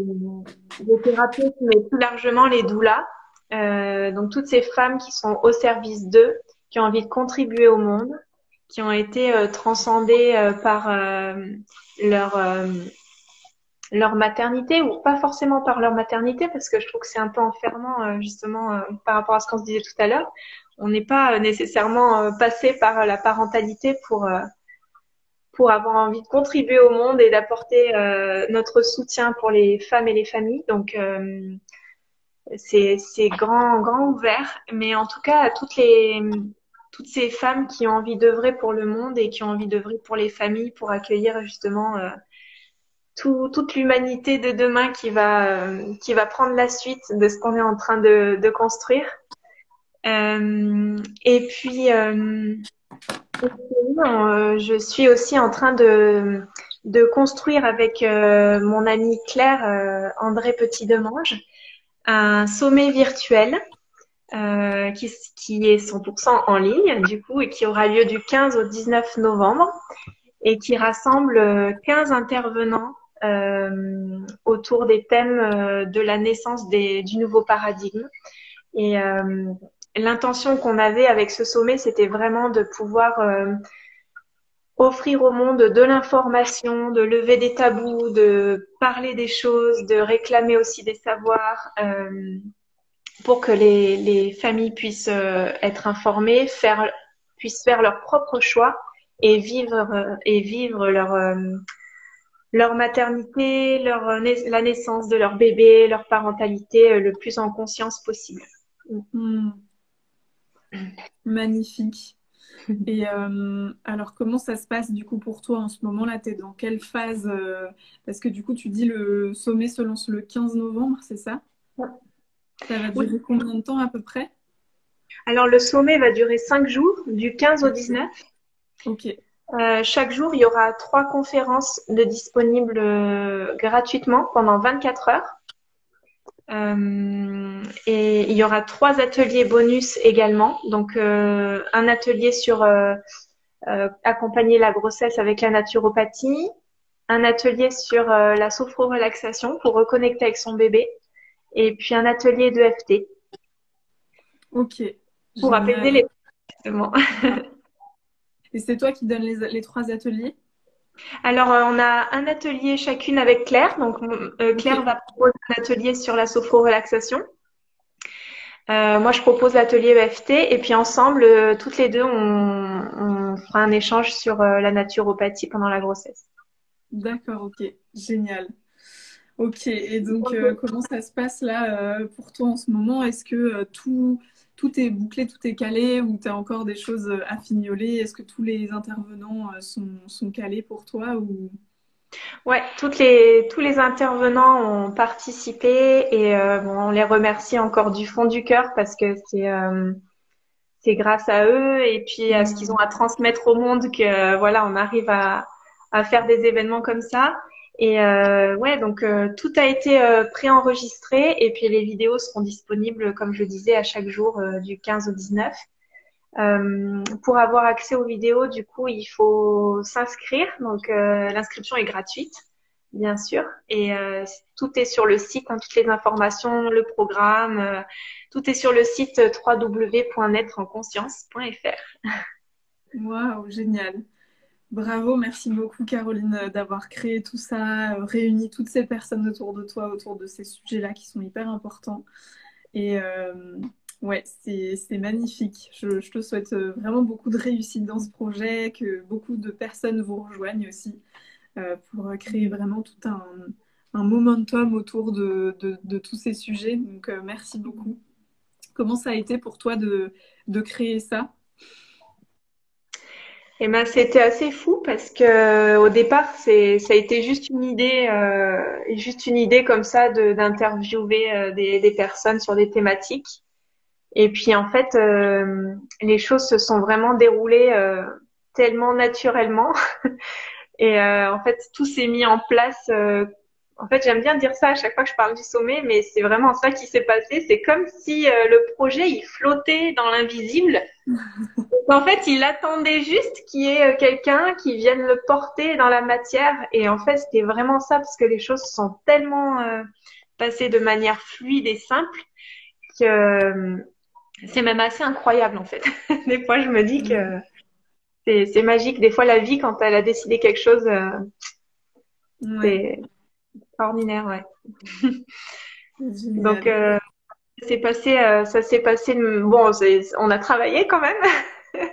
thérapeutes, mais plus largement les doulas. Euh, donc toutes ces femmes qui sont au service d'eux, qui ont envie de contribuer au monde, qui ont été transcendées par leur leur maternité ou pas forcément par leur maternité parce que je trouve que c'est un peu enfermant justement par rapport à ce qu'on se disait tout à l'heure on n'est pas nécessairement euh, passé par la parentalité pour euh, pour avoir envie de contribuer au monde et d'apporter euh, notre soutien pour les femmes et les familles. Donc c'est c'est grand grand ouvert, mais en tout cas toutes les toutes ces femmes qui ont envie d'œuvrer pour le monde et qui ont envie d'œuvrer pour les familles, pour accueillir justement tout, toute l'humanité de demain qui va qui va prendre la suite de ce qu'on est en train de, de construire. Euh, et puis, euh, euh, je suis aussi en train de, de construire avec mon amie Claire André Petit-Demange un sommet virtuel euh, qui, qui, est 100% en ligne du coup et qui aura lieu du 15 au 19 novembre et qui rassemble 15 intervenants euh, autour des thèmes de la naissance des, du nouveau paradigme. Et euh, l'intention qu'on avait avec ce sommet, c'était vraiment de pouvoir euh, offrir au monde de l'information, de lever des tabous, de parler des choses, de réclamer aussi des savoirs euh, pour que les, les familles puissent euh, être informées, faire, puissent faire leur propre choix et vivre et vivre leur leur maternité, leur la naissance de leur bébé, leur parentalité le plus en conscience possible. Mm. Magnifique. Et euh, alors, comment ça se passe du coup pour toi en ce moment-là? Tu es dans quelle phase euh, Parce que du coup, tu dis le sommet se lance le 15 novembre, c'est ça? Ça va durer combien de temps à peu près? Alors, le sommet va durer 5 jours, du 15 au 19. Ok. Euh, chaque jour, il y aura trois conférences de disponibles gratuitement pendant 24 heures. Euh, et il y aura trois ateliers bonus également. Donc euh, un atelier sur euh, accompagner la grossesse avec la naturopathie, un atelier sur la sophro-relaxation pour reconnecter avec son bébé, et puis un atelier de FT. Ok. Pour apaiser les [laughs] Et c'est toi qui donnes les, les trois ateliers? Alors, euh, on a un atelier chacune avec Claire. Donc, euh, Claire va proposer un atelier sur la sophro-relaxation. Euh, moi, je propose l'atelier EFT et puis ensemble, toutes les deux, on, on fera un échange sur la naturopathie pendant la grossesse. D'accord, ok, génial. Ok, et donc comment ça se passe là pour toi en ce moment? Est-ce que tout, tout est bouclé, tout est calé ou tu as encore des choses à fignoler? Est-ce que tous les intervenants sont, sont calés pour toi ou... Ouais, toutes les, tous les intervenants ont participé et euh, on les remercie encore du fond du cœur parce que c'est euh, c'est grâce à eux et puis à ce qu'ils ont à transmettre au monde que voilà on arrive à, à faire des événements comme ça. Et euh, ouais, donc euh, tout a été euh, préenregistré et puis les vidéos seront disponibles, comme je disais, à chaque jour du 15 au 19. Euh, pour avoir accès aux vidéos, du coup, il faut s'inscrire. Donc, euh, l'inscription est gratuite, bien sûr. Et euh, tout est sur le site, hein, toutes les informations, le programme, tout est sur le site www.naîtreenconscience.fr. [laughs] Waouh, génial. Bravo, merci beaucoup Caroline d'avoir créé tout ça, réuni toutes ces personnes autour de toi, autour de ces sujets-là qui sont hyper importants. Et Ouais, c'est magnifique. Je, te souhaite euh, vraiment beaucoup de réussite dans ce projet, que beaucoup de personnes vous rejoignent aussi euh, pour créer vraiment tout un, momentum autour de, tous ces sujets. Donc, euh, merci beaucoup. Comment ça a été pour toi de, créer ça? Eh ben, c'était assez fou parce que au départ, c'est, ça a été juste une idée, juste une idée comme ça d'interviewer des, personnes sur des thématiques. Et puis en fait, euh, les choses se sont vraiment déroulées euh, tellement naturellement. [laughs] et euh, en fait, tout s'est mis en place. En fait, j'aime bien dire ça à chaque fois que je parle du sommet, mais c'est vraiment ça qui s'est passé. C'est comme si le projet il flottait dans l'invisible. [laughs] en fait, il attendait juste qu'il y ait quelqu'un qui vienne le porter dans la matière. Et en fait, c'était vraiment ça parce que les choses sont tellement passées de manière fluide et simple que c'est même assez incroyable en fait. [laughs] des fois, je me dis que c'est magique. Des fois, la vie, quand elle a décidé quelque chose, euh, c'est extraordinaire, ouais. Donc, euh, c'est passé, euh, ça s'est passé. Bon, on a travaillé quand même. [laughs]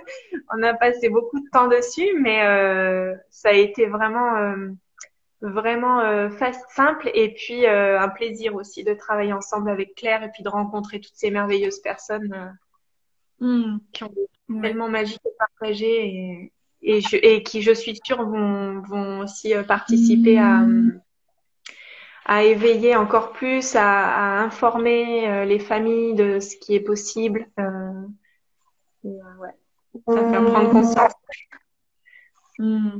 on a passé beaucoup de temps dessus, mais ça a été vraiment vraiment euh, simple et puis euh, un plaisir aussi de travailler ensemble avec Claire et puis de rencontrer toutes ces merveilleuses personnes euh, hmm. qui ont tellement magiques à partager et, et, je, et, qui, je suis sûre, vont, vont aussi euh, participer à, hmm. À éveiller encore plus, à, à informer les familles de ce qui est possible. Et, ouais, ça fait prendre conscience. Hmm.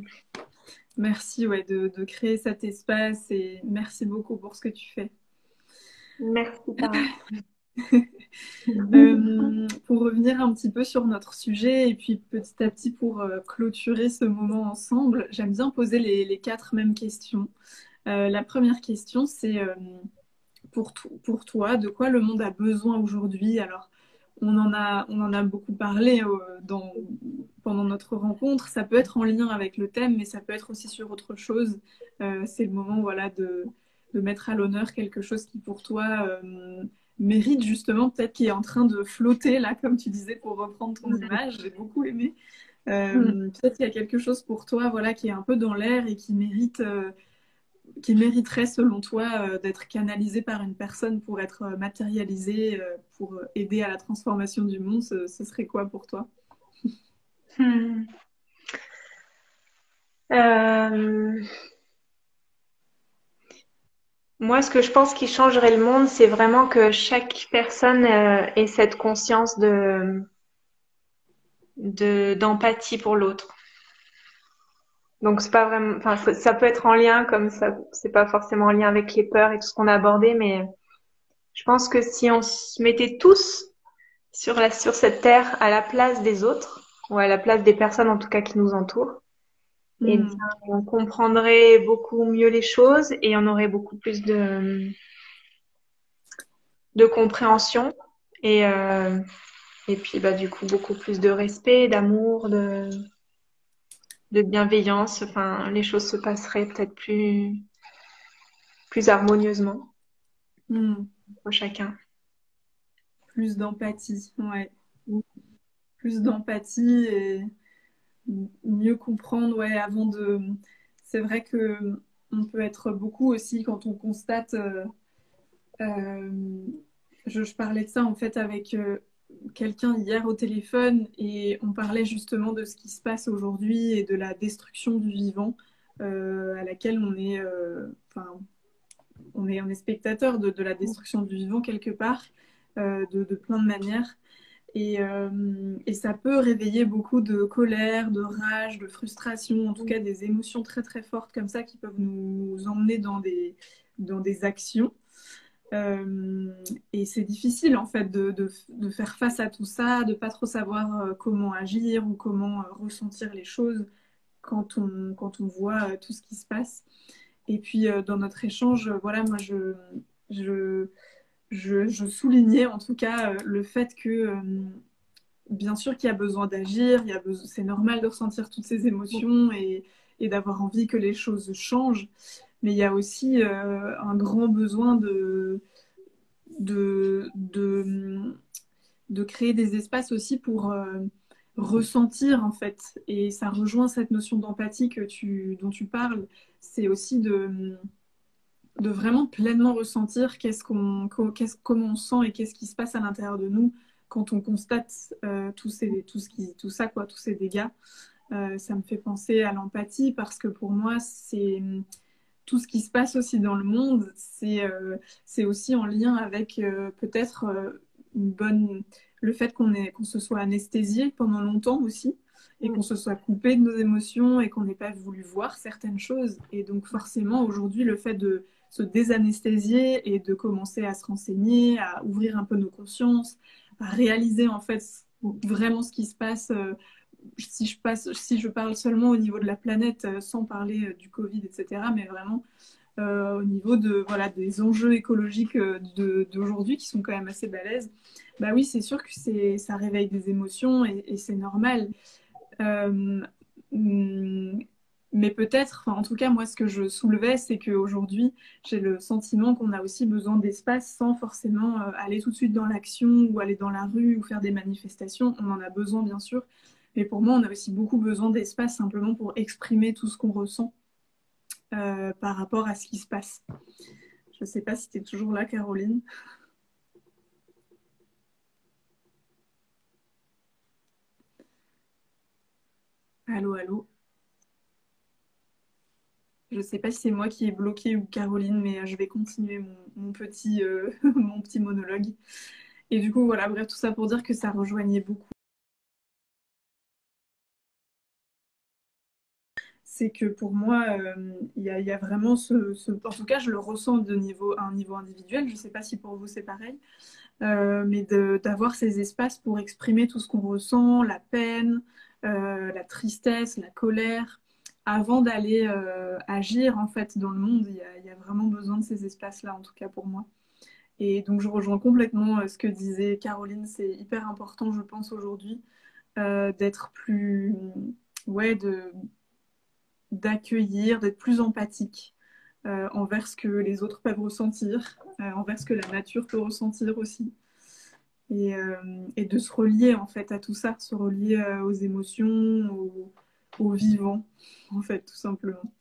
Merci ouais, de, de, créer cet espace et merci beaucoup pour ce que tu fais. Merci. [laughs] euh, pour revenir un petit peu sur notre sujet et puis petit à petit pour euh, clôturer ce moment ensemble, j'aime bien poser les, les, quatre mêmes questions. Euh, la première question, c'est euh, pour, pour toi, de quoi le monde a besoin aujourd'hui? Alors, on en a, on en a beaucoup parlé euh, dans, pendant notre rencontre. Ça peut être en lien avec le thème, mais ça peut être aussi sur autre chose. Euh, c'est le moment voilà, de, de mettre à l'honneur quelque chose qui pour toi euh, mérite justement, peut-être qui est en train de flotter là, comme tu disais, pour reprendre ton image. J'ai beaucoup aimé. Peut-être qu'il y a quelque chose pour toi voilà, qui est un peu dans l'air et qui mérite qui mériterait selon toi euh, d'être canalisé par une personne pour être euh, matérialisé, euh, pour aider à la transformation du monde, ce, serait quoi pour toi? Hmm. Moi, ce que je pense qui changerait le monde, c'est vraiment que chaque personne ait cette conscience de d'empathie pour l'autre. Donc c'est pas vraiment, enfin ça peut être en lien comme ça, c'est pas forcément en lien avec les peurs et tout ce qu'on a abordé, mais je pense que si on se mettait tous sur la sur cette terre à la place des autres ou à la place des personnes en tout cas qui nous entourent, et hmm. on comprendrait beaucoup mieux les choses et on aurait beaucoup plus de de compréhension et euh, et puis bah du coup beaucoup plus de respect, d'amour, de de bienveillance, enfin, les choses se passeraient peut-être plus, plus harmonieusement hmm. pour chacun. Plus d'empathie, ouais. Plus d'empathie et mieux comprendre, ouais, avant de. C'est vrai que on peut être beaucoup aussi quand on constate. je, parlais de ça en fait avec quelqu'un hier au téléphone et on parlait justement de ce qui se passe aujourd'hui et de la destruction du vivant à laquelle on est. Enfin, on est, on est spectateur de, la destruction du vivant quelque part, de, de, plein de manières. Euh, et, ça peut réveiller beaucoup de colère, de rage, de frustration, en tout cas des émotions très très fortes comme ça qui peuvent nous emmener dans des, dans des actions. Euh, et c'est difficile en fait de, de, faire face à tout ça, de pas trop savoir euh, comment agir ou comment ressentir les choses quand on, quand on voit tout ce qui se passe. Et puis dans notre échange, voilà, moi je, je je, soulignais en tout cas euh, le fait que euh, bien sûr qu'il y a besoin d'agir, c'est normal de ressentir toutes ces émotions et, d'avoir envie que les choses changent, mais il y a aussi euh, un grand besoin de, de, de, créer des espaces aussi pour ressentir en fait. Et ça rejoint cette notion d'empathie tu, dont tu parles, c'est aussi de de vraiment pleinement ressentir qu'est-ce qu'on, comment on sent et qu'est-ce qui se passe à l'intérieur de nous quand on constate euh, tout, ces, tout, ce qui, tout ça, quoi, tous ces dégâts. Euh, ça me fait penser à l'empathie parce que pour moi, c'est tout ce qui se passe aussi dans le monde, c'est, euh, c'est aussi en lien avec peut-être une bonne, le fait qu'on, qu'on se soit anesthésié pendant longtemps aussi et qu'on se soit coupé de nos émotions et qu'on n'ait pas voulu voir certaines choses. Et donc forcément, aujourd'hui, le fait de se désanesthésier et de commencer à se renseigner, à ouvrir un peu nos consciences, à réaliser en fait vraiment ce qui se passe. Euh, si je, passe, si je parle seulement au niveau de la planète, euh, sans parler euh, du Covid, etc., mais vraiment au niveau de, voilà, des enjeux écologiques d'aujourd'hui qui sont quand même assez balèzes, bah oui, c'est sûr que ça réveille des émotions et, c'est normal. Euh, mais peut-être, en tout cas, moi, ce que je soulevais, c'est qu'aujourd'hui, j'ai le sentiment qu'on a aussi besoin d'espace sans forcément euh, aller tout de suite dans l'action ou aller dans la rue ou faire des manifestations. On en a besoin, bien sûr. Mais pour moi, on a aussi beaucoup besoin d'espace simplement pour exprimer tout ce qu'on ressent euh, par rapport à ce qui se passe. Je ne sais pas si tu es toujours là, Caroline. Allô, allô. Je ne sais pas si c'est moi qui ai bloqué ou Caroline, mais je vais continuer mon, petit, euh, [laughs] mon petit monologue. Et du coup, voilà, bref, tout ça pour dire que ça rejoignait beaucoup. C'est que pour moi, euh, il y, a vraiment ce, En tout cas, je le ressens de niveau, à un niveau individuel. Je ne sais pas si pour vous c'est pareil. mais d'avoir ces espaces pour exprimer tout ce qu'on ressent, la peine, la tristesse, la colère avant d'aller euh, agir en fait dans le monde, il y, a, vraiment besoin de ces espaces-là, en tout cas pour moi. Et donc je rejoins complètement euh, ce que disait Caroline, c'est hyper important, je pense, aujourd'hui, euh, d'être plus, ouais, de d'accueillir, d'être plus empathique envers ce que les autres peuvent ressentir, envers ce que la nature peut ressentir aussi. Et, et, de se relier en fait à tout ça, se relier aux émotions, aux, au vivant, en fait, tout simplement.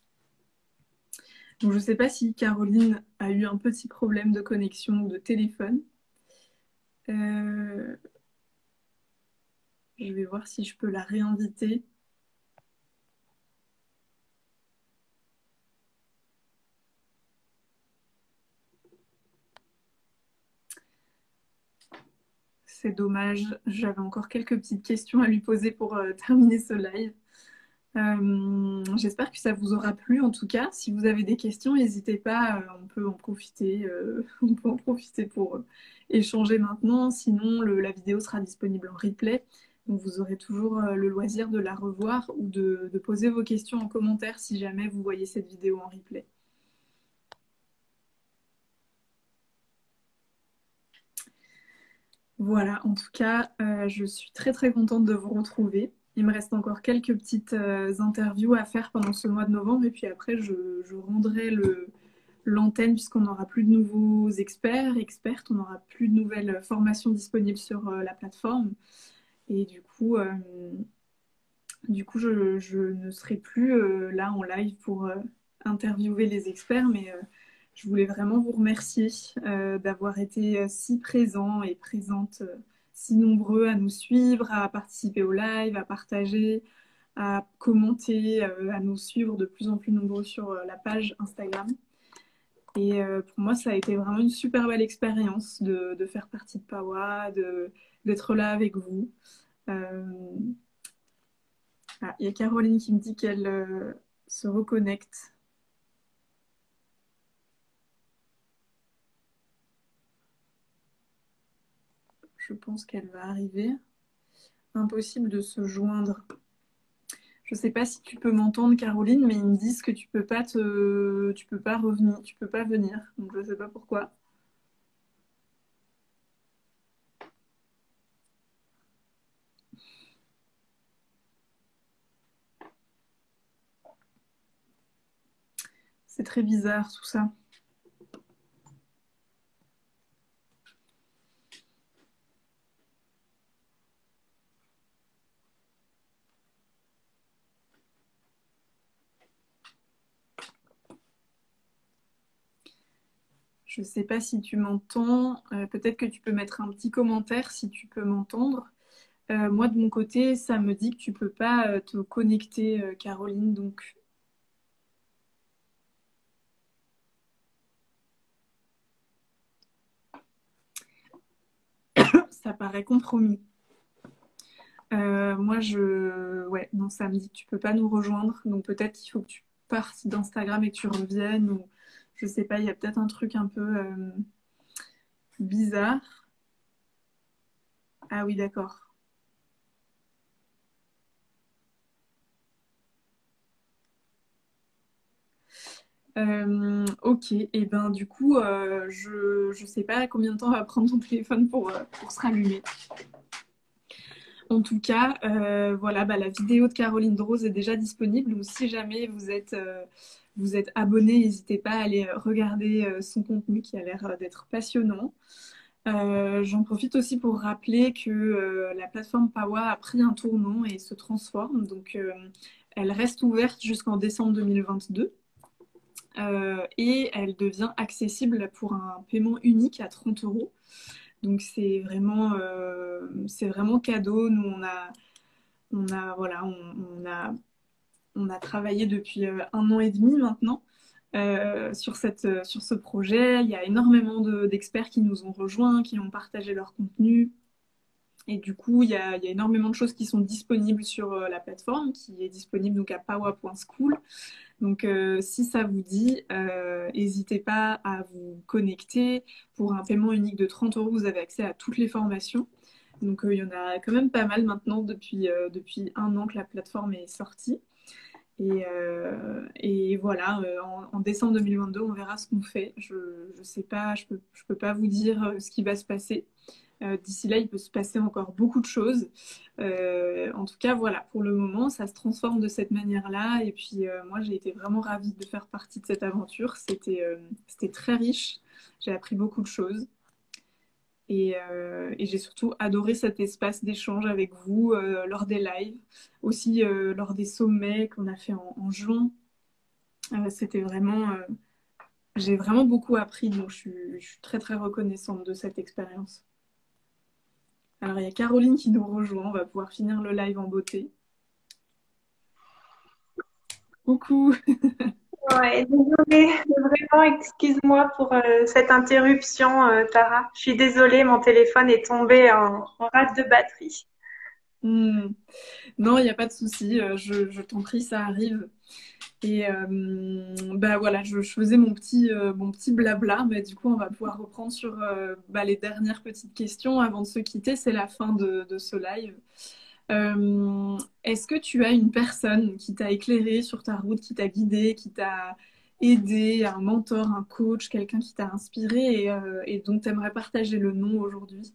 Je ne sais pas si Caroline a eu un petit problème de connexion de téléphone. Euh, je vais voir si je peux la réinviter. C'est dommage, j'avais encore quelques petites questions à lui poser pour euh, [laughs] terminer ce live. Euh, j'espère que ça vous aura plu en tout cas. Si vous avez des questions, n'hésitez pas, euh, on peut en profiter, [laughs] pour échanger maintenant. Sinon, la vidéo sera disponible en replay. Vous aurez toujours le loisir de la revoir ou de, poser vos questions en commentaire si jamais vous voyez cette vidéo en replay. Voilà, en tout cas, je suis très très contente de vous retrouver. Il me reste encore quelques petites euh, interviews à faire pendant ce mois de novembre et puis après je, rendrai l'antenne puisqu'on n'aura plus de nouveaux experts, expertes, on n'aura plus de nouvelles formations disponibles sur euh, la plateforme. Et du coup, euh, du coup, je, je, ne serai plus là en live pour interviewer les experts, mais je voulais vraiment vous remercier d'avoir été si présent et présente, si nombreux à nous suivre, à participer au live, à partager, à commenter, à nous suivre de plus en plus nombreux sur la page Instagram. Et euh, pour moi, ça a été vraiment une super belle expérience de, faire partie de Pawa, d'être là avec vous. Euh, ah, il y a Caroline qui me dit qu'elle euh, se reconnecte. Je pense qu'elle va arriver. Impossible de se joindre. Je ne sais pas si tu peux m'entendre, Caroline, mais ils me disent que tu peux pas te, tu peux pas revenir, tu peux pas venir. Donc je ne sais pas pourquoi. C'est très bizarre tout ça. Sais pas si tu m'entends. Euh, peut-être que tu peux mettre un petit commentaire si tu peux m'entendre. Euh, moi, de mon côté, ça me dit que tu ne peux pas euh, te connecter, Caroline. Donc, [coughs] ça paraît compromis. moi, je. Ouais, non, ça me dit que tu ne peux pas nous rejoindre. Donc, peut-être qu'il faut que tu partes d'Instagram et que tu reviennes. Ou je sais pas, il y a peut-être un truc un peu euh, bizarre. Ah oui, d'accord. Euh, ok, et eh ben du coup, euh, je ne sais pas combien de temps va prendre ton téléphone pour, se rallumer. En tout cas, voilà, bah, la vidéo de Caroline Drose est déjà disponible. Donc si jamais vous êtes vous êtes abonné, n'hésitez pas à aller euh, regarder euh, son contenu qui a l'air euh, d'être passionnant. J'en profite aussi pour rappeler que la plateforme Pawa a pris un tournant et se transforme. Donc, elle reste ouverte jusqu'en décembre 2022 et elle devient accessible pour un paiement unique à 30 euros. Donc, c'est vraiment, vraiment cadeau. Nous, on a, on a, voilà, on a on a travaillé depuis euh, un an et demi maintenant euh, euh, sur ce projet. Il y a énormément d'experts qui nous ont rejoints, qui ont partagé leur contenu. Et du coup, il y, a, énormément de choses qui sont disponibles sur la plateforme, qui est disponible donc à pawa.school. Donc, si ça vous dit, n'hésitez pas à vous connecter. Pour un paiement unique de 30 euros, vous avez accès à toutes les formations. Donc, il y en a quand même pas mal maintenant depuis un an que la plateforme est sortie. Et, euh, et voilà, euh, en, décembre 2022, on verra ce qu'on fait. Je ne sais pas, je ne peux, pas vous dire euh, ce qui va se passer. D'ici là, il peut se passer encore beaucoup de choses. en tout cas, voilà, pour le moment, ça se transforme de cette manière-là. Et puis, moi, j'ai été vraiment ravie de faire partie de cette aventure. C'était très riche. J'ai appris beaucoup de choses. Euh, et, j'ai surtout adoré cet espace d'échange avec vous euh, lors des lives, aussi euh, lors des sommets qu'on a fait en, juin. C'était vraiment, j'ai vraiment beaucoup appris, donc je suis, je suis, très très reconnaissante de cette expérience. Alors il y a Caroline qui nous rejoint, on va pouvoir finir le live en beauté. Coucou [laughs] Désolée, vraiment, excuse-moi pour euh, cette interruption, euh, Tara. Je suis désolée, mon téléphone est tombé en, rate de batterie. Hmm. Non, il n'y a pas de souci, euh, je, t'en prie, ça arrive. Et bah voilà, je, faisais mon petit, mon petit blabla, mais du coup, on va pouvoir reprendre sur bah, les dernières petites questions avant de se quitter. C'est la fin de, de ce live. Euh, est-ce que tu as une personne qui t'a éclairé sur ta route, qui t'a guidé, qui t'a aidé, un mentor, un coach, quelqu'un qui t'a inspiré et, euh, dont tu aimerais partager le nom aujourd'hui?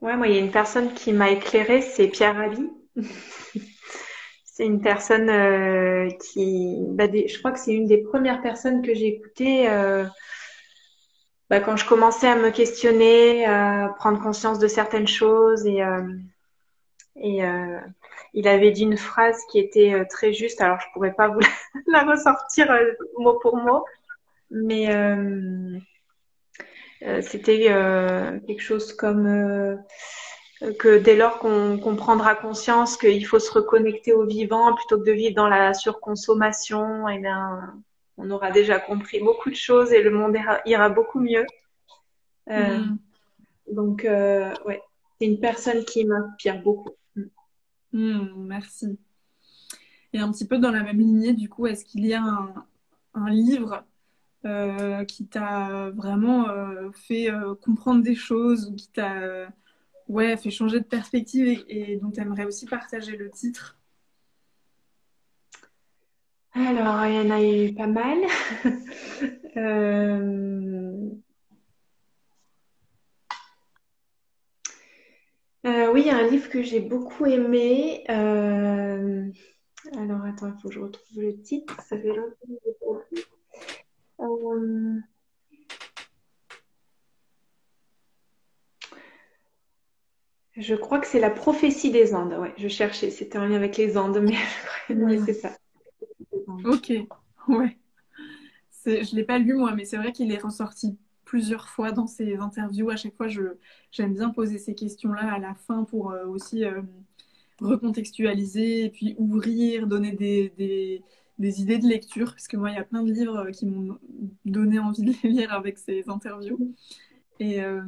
Ouais, moi, il y a une personne qui m'a éclairé, c'est Pierre Ali. [laughs] c'est une personne euh, qui, bah, je crois que c'est une des premières personnes que j'ai écoutées bah, quand je commençais à me questionner, à prendre conscience de certaines choses et, euh, Et il avait dit une phrase qui était très juste. Alors, je pourrais pas vous [laughs] la ressortir mot pour mot, mais c'était quelque chose comme que dès lors qu'on prendra conscience qu'il faut se reconnecter au vivant plutôt que de vivre dans la surconsommation, et eh bien, on aura déjà compris beaucoup de choses et le monde ira, beaucoup mieux. Euh, mm. Donc, euh, ouais, c'est une personne qui m'inspire beaucoup. Mm, merci. Et un petit peu dans la même lignée, du coup, est-ce qu'il y a un, livre euh, qui t'a vraiment fait comprendre des choses ou qui t'a ouais, fait changer de perspective et, dont tu aimerais aussi partager le titre? Alors, il y en a eu pas mal. [laughs] Euh, euh, oui, il y a un livre que j'ai beaucoup aimé. Euh, alors, attends, il faut que je retrouve le titre. Ça fait longtemps que je Je crois que c'est la prophétie des Andes. Ouais, je cherchais, c'était en lien avec les Andes, mais [laughs] oui, c'est ça. Ok, ouais. Je ne l'ai pas lu moi, mais c'est vrai qu'il est ressorti plusieurs fois dans ses interviews. À chaque fois, j'aime bien poser ces questions-là à la fin pour euh, aussi euh, recontextualiser et puis ouvrir, donner des, des, idées de lecture. Parce que moi, il y a plein de livres qui m'ont donné envie de les lire avec ces interviews. Et, euh,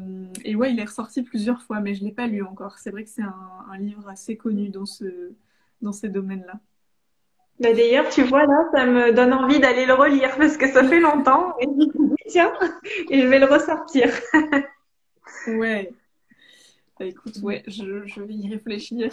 et, ouais, il est ressorti plusieurs fois, mais je ne l'ai pas lu encore. C'est vrai que c'est un, livre assez connu dans, ce, dans ces domaines-là. Bah D'ailleurs, tu vois, là, ça me donne envie d'aller le relire parce que ça fait longtemps. Et tiens, et je vais le ressortir. [laughs] ouais. Bah, écoute, ouais, je, vais y réfléchir.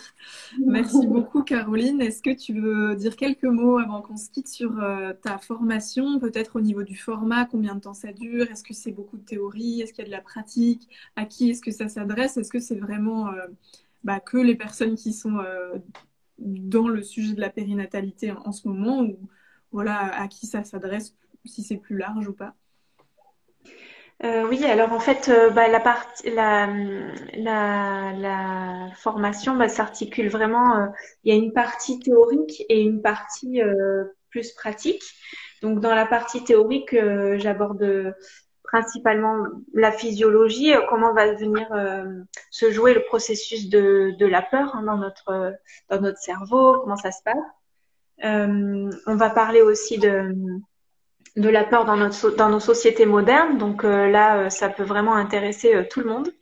Merci [laughs] beaucoup, Caroline. Est-ce que tu veux dire quelques mots avant qu'on se quitte sur euh, ta formation, peut-être au niveau du format, combien de temps ça dure? Est-ce que c'est beaucoup de théorie Est-ce qu'il y a de la pratique? À qui est-ce que ça s'adresse? Est-ce que c'est vraiment euh, bah, que les personnes qui sont euh, dans le sujet de la périnatalité en, ce moment ou voilà, à qui ça s'adresse, si c'est plus large ou pas? Euh, oui, alors en fait, euh, bah, la formation bah, s'articule vraiment. Euh, il y a une partie théorique et une partie plus pratique. Donc dans la partie théorique, j'aborde principalement la physiologie, comment va venir se jouer le processus de, la peur hein, dans notre dans notre cerveau, comment ça se passe. on va parler aussi de de la peur dans, notre, dans nos sociétés modernes. Donc euh, là, euh, ça peut vraiment intéresser euh, tout le monde.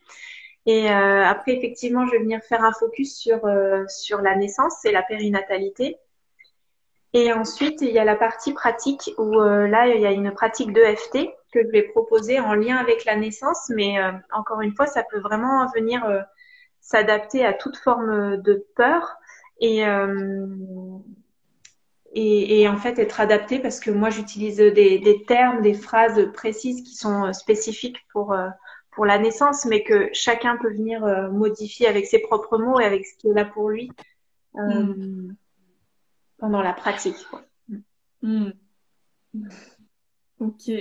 Et après, effectivement, je vais venir faire un focus sur, sur la naissance et la périnatalité. Et ensuite, il y a la partie pratique où là, il y a une pratique d'EFT que je vais proposer en lien avec la naissance. Mais encore une fois, ça peut vraiment venir s'adapter à toute forme de peur. Et et, en fait être adapté parce que moi j'utilise des, termes, des phrases précises qui sont euh, spécifiques pour euh, pour la naissance, mais que chacun peut venir euh, modifier avec ses propres mots et avec ce qui est là pour lui mm. pendant la pratique. Mm. Ok.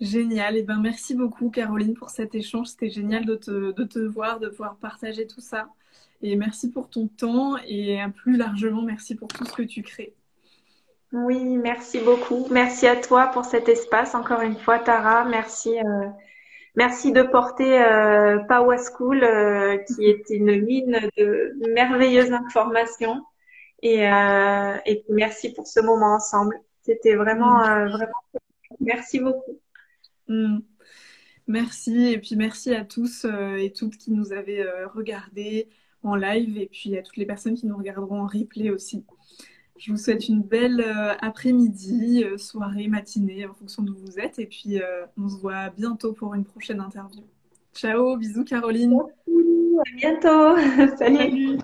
Génial. Et eh ben, merci beaucoup, Caroline, pour cet échange. C'était génial de te, de te voir, de pouvoir partager tout ça. Et merci pour ton temps et plus largement, merci pour tout ce que tu crées. Oui, merci beaucoup. Merci à toi pour cet espace. Encore une fois, Tara, merci. Euh, merci de porter euh, Power School, euh, qui est une mine de merveilleuses informations. Et, euh, et merci pour ce moment ensemble. C'était vraiment, vraiment. Merci beaucoup. Mm. Merci et puis merci à tous et toutes qui nous avaient regardés en live et puis à toutes les personnes qui nous regarderont en replay aussi. Je vous souhaite une belle euh, après-midi, euh, soirée, matinée, en fonction d'où vous êtes. Et puis, euh, on se voit bientôt pour une prochaine interview. Ciao, bisous Caroline. à bientôt. [laughs] Salut.